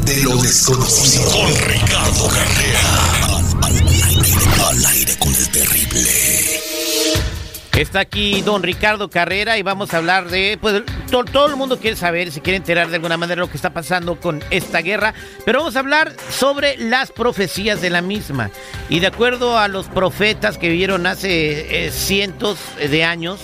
de lo desconocido. Con Ricardo Carrera. Al, aire, con el terrible. Está aquí don Ricardo Carrera y vamos a hablar de, pues todo, el mundo quiere saber, se quiere enterar de alguna manera lo que está pasando con esta guerra, pero vamos a hablar sobre las profecías de la misma. Y de acuerdo a los profetas que vivieron hace eh, cientos de años,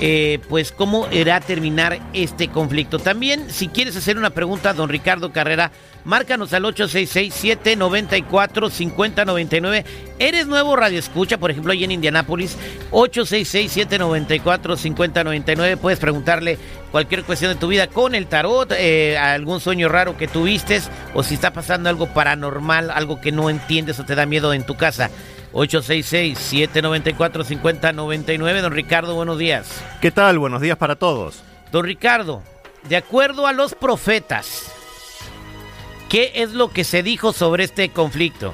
eh, pues cómo irá a terminar este conflicto. También, si quieres hacer una pregunta a don Ricardo Carrera, márcanos al 866-794-5099. ¿Eres nuevo Radio Escucha, por ejemplo, ahí en Indianápolis? 866-794-5099. Puedes preguntarle cualquier cuestión de tu vida con el tarot, eh, algún sueño raro que tuviste, o si está pasando algo paranormal, algo que no entiendes o te da miedo en tu casa. 866-794-5099. Don Ricardo, buenos días. ¿Qué tal? Buenos días para todos. Don Ricardo, de acuerdo a los profetas, ¿qué es lo que se dijo sobre este conflicto?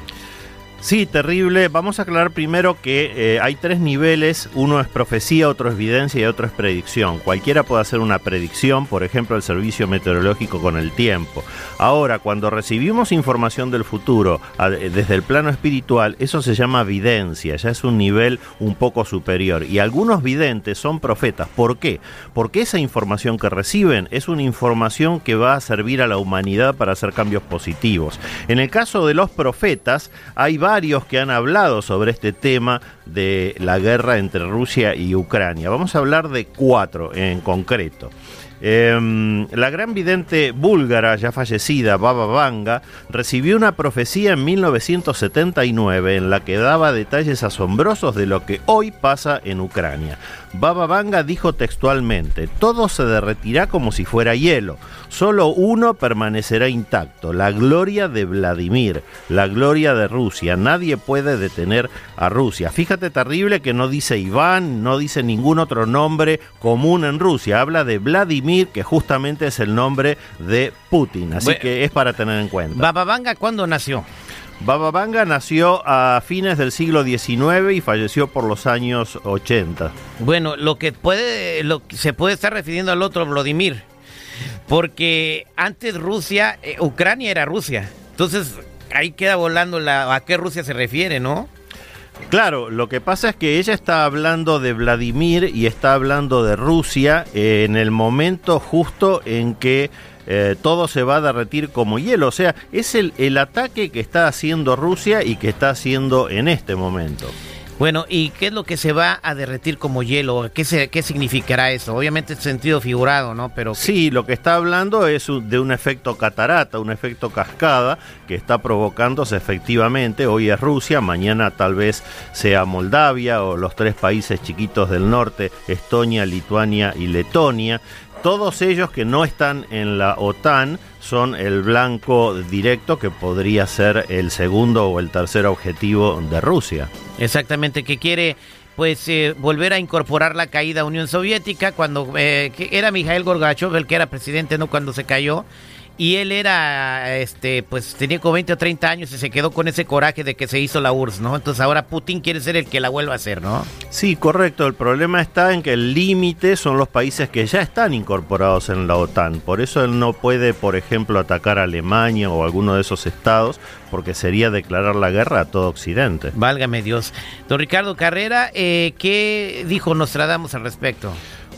Sí, terrible. Vamos a aclarar primero que eh, hay tres niveles. Uno es profecía, otro es evidencia y otro es predicción. Cualquiera puede hacer una predicción, por ejemplo, el servicio meteorológico con el tiempo. Ahora, cuando recibimos información del futuro desde el plano espiritual, eso se llama videncia, ya es un nivel un poco superior. Y algunos videntes son profetas. ¿Por qué? Porque esa información que reciben es una información que va a servir a la humanidad para hacer cambios positivos. En el caso de los profetas, hay varios varios que han hablado sobre este tema de la guerra entre Rusia y Ucrania. Vamos a hablar de cuatro en concreto. Em, la gran vidente búlgara, ya fallecida, Baba Vanga, recibió una profecía en 1979 en la que daba detalles asombrosos de lo que hoy pasa en Ucrania. Baba Vanga dijo textualmente, todo se derretirá como si fuera hielo, solo uno permanecerá intacto, la gloria de Vladimir, la gloria de Rusia, nadie puede detener a Rusia. Fíjate terrible que no dice Iván, no dice ningún otro nombre común en Rusia, habla de Vladimir, que justamente es el nombre de Putin, así que es para tener en cuenta. Baba Vanga, ¿cuándo nació? Baba Vanga nació a fines del siglo XIX y falleció por los años 80. Bueno, lo que puede, lo que se puede estar refiriendo al otro Vladimir, porque antes Rusia, eh, Ucrania era Rusia, entonces ahí queda volando la, a qué Rusia se refiere, ¿no? Claro, lo que pasa es que ella está hablando de Vladimir y está hablando de Rusia en el momento justo en que eh, todo se va a derretir como hielo. O sea, es el, el ataque que está haciendo Rusia y que está haciendo en este momento. Bueno, ¿y qué es lo que se va a derretir como hielo? ¿Qué, se, qué significará eso? Obviamente es sentido figurado, ¿no? Pero Sí, lo que está hablando es de un efecto catarata, un efecto cascada que está provocándose efectivamente. Hoy es Rusia, mañana tal vez sea Moldavia o los tres países chiquitos del norte, Estonia, Lituania y Letonia. Todos ellos que no están en la OTAN son el blanco directo que podría ser el segundo o el tercer objetivo de Rusia. Exactamente, que quiere pues eh, volver a incorporar la caída Unión Soviética cuando eh, era Mikhail Gorbachev el que era presidente no cuando se cayó y él era, este, pues tenía como 20 o 30 años y se quedó con ese coraje de que se hizo la URSS, ¿no? Entonces ahora Putin quiere ser el que la vuelva a hacer, ¿no? Sí, correcto. El problema está en que el límite son los países que ya están incorporados en la OTAN. Por eso él no puede, por ejemplo, atacar a Alemania o alguno de esos estados, porque sería declarar la guerra a todo Occidente. Válgame Dios. Don Ricardo Carrera, eh, ¿qué dijo Nostradamus al respecto?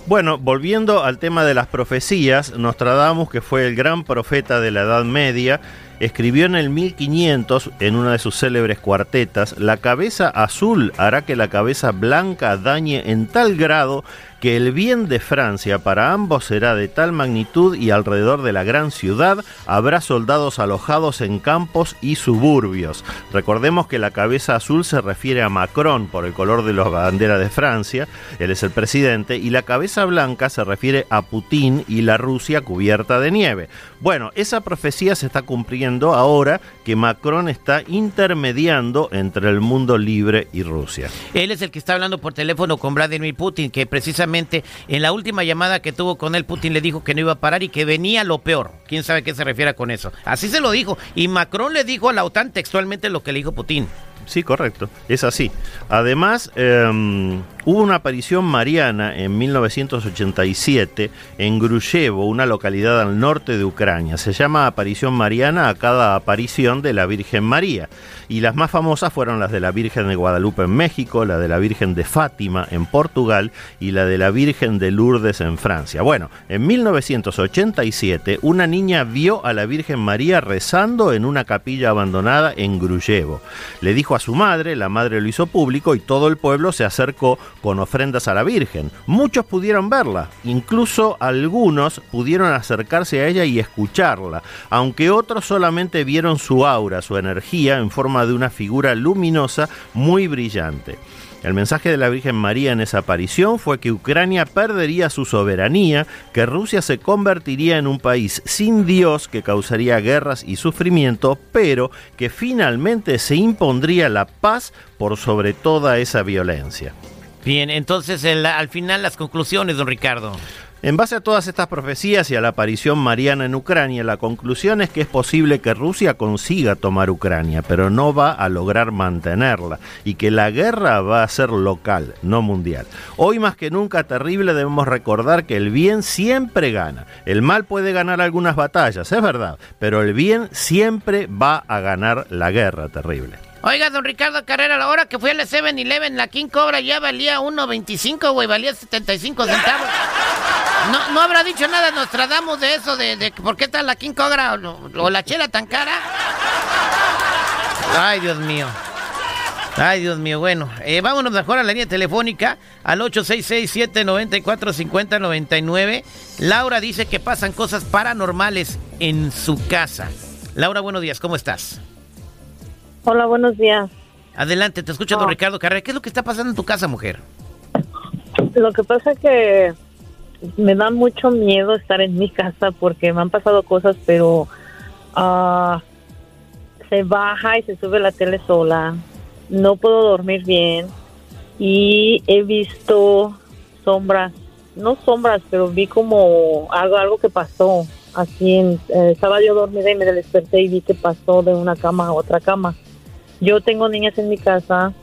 Bueno, volviendo al tema de las profecías, Nostradamus, que fue el gran profeta de la Edad Media, escribió en el 1500, en una de sus célebres cuartetas, la cabeza azul hará que la cabeza blanca dañe en tal grado que el bien de Francia para ambos será de tal magnitud y alrededor de la gran ciudad habrá soldados alojados en campos y suburbios. Recordemos que la cabeza azul se refiere a Macron por el color de la bandera de Francia, él es el presidente, y la cabeza blanca se refiere a Putin y la Rusia cubierta de nieve. Bueno, esa profecía se está cumpliendo ahora que Macron está intermediando entre el mundo libre y Rusia. Él es el que está hablando por teléfono con Vladimir Putin, que precisamente en la última llamada que tuvo con él, Putin le dijo que no iba a parar y que venía lo peor. ¿Quién sabe qué se refiere con eso? Así se lo dijo. Y Macron le dijo a la OTAN textualmente lo que le dijo Putin. Sí, correcto. Es así. Además, em, hubo una aparición mariana en 1987 en Gruyevo, una localidad al norte de Ucrania. Se llama aparición mariana a cada aparición de la Virgen María. Y las más famosas fueron las de la Virgen de Guadalupe en México, la de la Virgen de Fátima en Portugal y la de la Virgen de Lourdes en Francia. Bueno, en 1987 una niña vio a la Virgen María rezando en una capilla abandonada en Gruyevo. Le dijo a su madre, la madre lo hizo público y todo el pueblo se acercó con ofrendas a la Virgen. Muchos pudieron verla, incluso algunos pudieron acercarse a ella y escucharla, aunque otros solamente vieron su aura, su energía en forma de una figura luminosa muy brillante. El mensaje de la Virgen María en esa aparición fue que Ucrania perdería su soberanía, que Rusia se convertiría en un país sin Dios que causaría guerras y sufrimiento, pero que finalmente se impondría la paz por sobre toda esa violencia. Bien, entonces al final las conclusiones, don Ricardo. En base a todas estas profecías y a la aparición mariana en Ucrania, la conclusión es que es posible que Rusia consiga tomar Ucrania, pero no va a lograr mantenerla y que la guerra va a ser local, no mundial. Hoy más que nunca terrible debemos recordar que el bien siempre gana. El mal puede ganar algunas batallas, es verdad, pero el bien siempre va a ganar la guerra terrible. Oiga, don Ricardo Carrera, la hora que fui al 7-Eleven, la King Cobra ya valía 1.25, güey, valía 75 centavos. No, no habrá dicho nada Nostradamus de eso, de, por qué está la King Cobra o, la chela tan cara. Ay, Dios mío. Ay, Dios mío. Bueno, eh, vámonos mejor a la línea telefónica al 866-794-5099. Laura dice que pasan cosas paranormales en su casa. Laura, buenos días, ¿cómo estás? Hola, buenos días. Adelante, te escucha don Ricardo Carrera. ¿Qué es lo que está pasando en tu casa, mujer? Lo que pasa es que me da mucho miedo estar en mi casa porque me han pasado cosas, pero ah, se baja y se sube la tele sola. No puedo dormir bien y he visto sombras, no sombras, pero vi como algo, algo que pasó. Así, en, eh, estaba yo dormida y me desperté y vi que pasó de una cama a otra cama. Yo tengo niñas en mi casa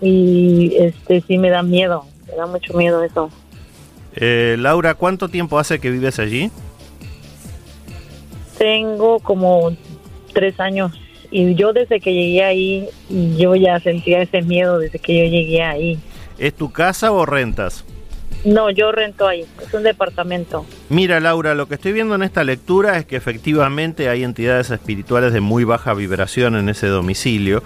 y este sí me da miedo, me da mucho miedo eso. Eh, Laura, ¿cuánto tiempo hace que vives allí? Tengo como tres años y yo desde que llegué ahí, yo ya sentía ese miedo desde que yo llegué ahí. ¿Es tu casa o rentas? No, yo rento ahí, es un departamento. Mira, Laura, lo que estoy viendo en esta lectura es que efectivamente hay entidades espirituales de muy baja vibración en ese domicilio.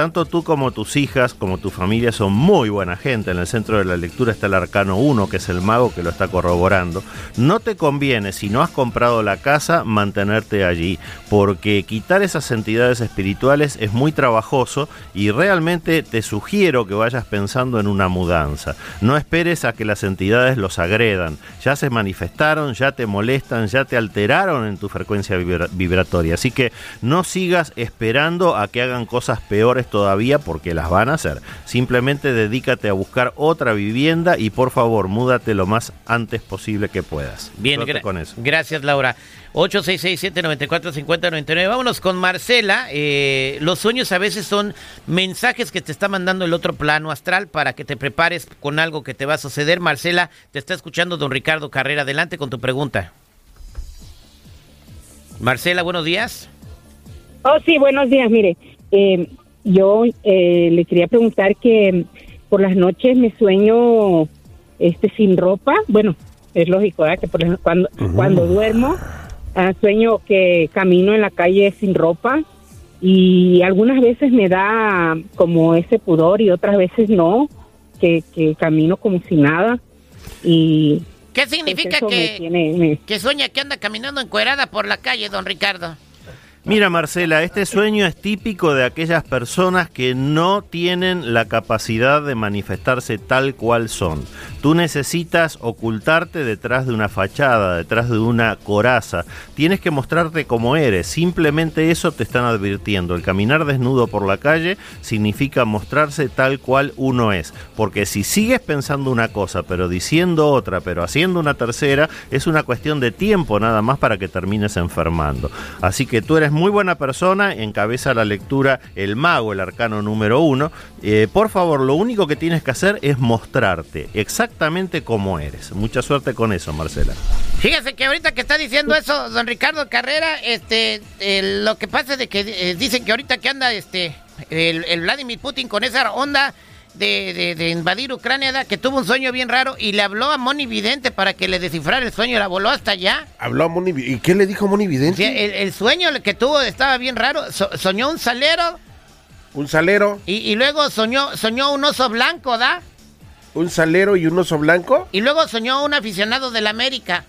Tanto tú como tus hijas, como tu familia son muy buena gente. En el centro de la lectura está el arcano 1, que es el mago que lo está corroborando. No te conviene, si no has comprado la casa, mantenerte allí, porque quitar esas entidades espirituales es muy trabajoso y realmente te sugiero que vayas pensando en una mudanza. No esperes a que las entidades los agredan. Ya se manifestaron, ya te molestan, ya te alteraron en tu frecuencia vibratoria. Así que no sigas esperando a que hagan cosas peores todavía porque las van a hacer. Simplemente dedícate a buscar otra vivienda y por favor, múdate lo más antes posible que puedas. Bien, con eso. gracias Laura. 866-794-5099. Vámonos con Marcela. Eh, los sueños a veces son mensajes que te está mandando el otro plano astral para que te prepares con algo que te va a suceder. Marcela, te está escuchando don Ricardo Carrera. Adelante con tu pregunta. Marcela, buenos días. Oh, sí, buenos días. Mire, eh, yo eh, le quería preguntar que por las noches me sueño este sin ropa. Bueno, es lógico, ¿verdad? Que por cuando, cuando duermo ah, sueño que camino en la calle sin ropa y algunas veces me da como ese pudor y otras veces no, que, que camino como si nada. Y ¿Qué significa que, que sueña que anda caminando encuerada por la calle, don Ricardo? Mira Marcela, este sueño es típico de aquellas personas que no tienen la capacidad de manifestarse tal cual son. Tú necesitas ocultarte detrás de una fachada, detrás de una coraza. Tienes que mostrarte como eres. Simplemente eso te están advirtiendo. El caminar desnudo por la calle significa mostrarse tal cual uno es. Porque si sigues pensando una cosa, pero diciendo otra, pero haciendo una tercera, es una cuestión de tiempo nada más para que termines enfermando. Así que tú eres es muy buena persona, encabeza la lectura El Mago, el arcano número uno. Eh, por favor, lo único que tienes que hacer es mostrarte exactamente como eres. Mucha suerte con eso, Marcela. Fíjese que ahorita que está diciendo eso, don Ricardo Carrera, este, eh, lo que pasa es de que eh, dicen que ahorita que anda este, el, el Vladimir Putin con esa onda de, de- de invadir Ucrania, da, que tuvo un sueño bien raro y le habló a Moni Vidente para que le descifrara el sueño, la voló hasta allá. Habló a Moni ¿Y qué le dijo Moni Vidente? el, el sueño que tuvo estaba bien raro. So- soñó un salero Un salero, y, y luego soñó, soñó un oso blanco, ¿da? un salero y un oso blanco. Y luego soñó un aficionado del América.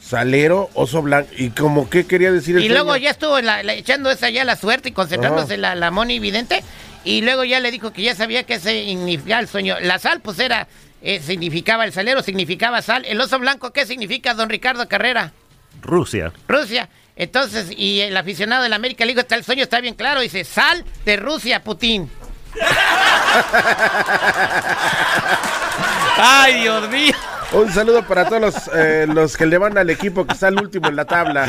Salero, oso blanco. ¿Y como qué quería decir el Y luego ya estuvo la- la- echando esa ya la suerte y concentrándose la, la Moni Vidente. Y luego ya le dijo que ya sabía qué significaba el sueño. La sal, pues era, eh, significaba el salero, significaba sal. El oso blanco, ¿qué significa, don Ricardo Carrera? Rusia. Rusia. Entonces, y el aficionado del América le dijo, está el sueño está bien claro. Dice, sal de Rusia, Putin. Ay, Dios mío. Un saludo para todos los, eh, los que le van al equipo que está el último en la tabla.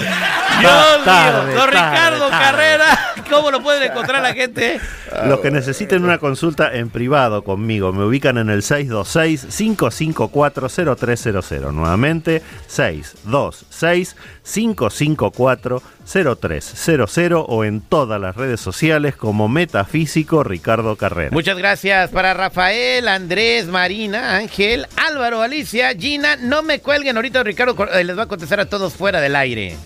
Dios tarde, mío. Don tarde, Ricardo tarde. Carrera. ¿Cómo lo pueden encontrar la gente? Los que necesiten una consulta en privado conmigo me ubican en el 626-554-0300. Nuevamente, 626-554-0300 o en todas las redes sociales como Metafísico Ricardo Carrera. Muchas gracias para Rafael, Andrés, Marina, Ángel, Álvaro, Alicia, Gina. No me cuelguen ahorita, Ricardo eh, les va a contestar a todos fuera del aire.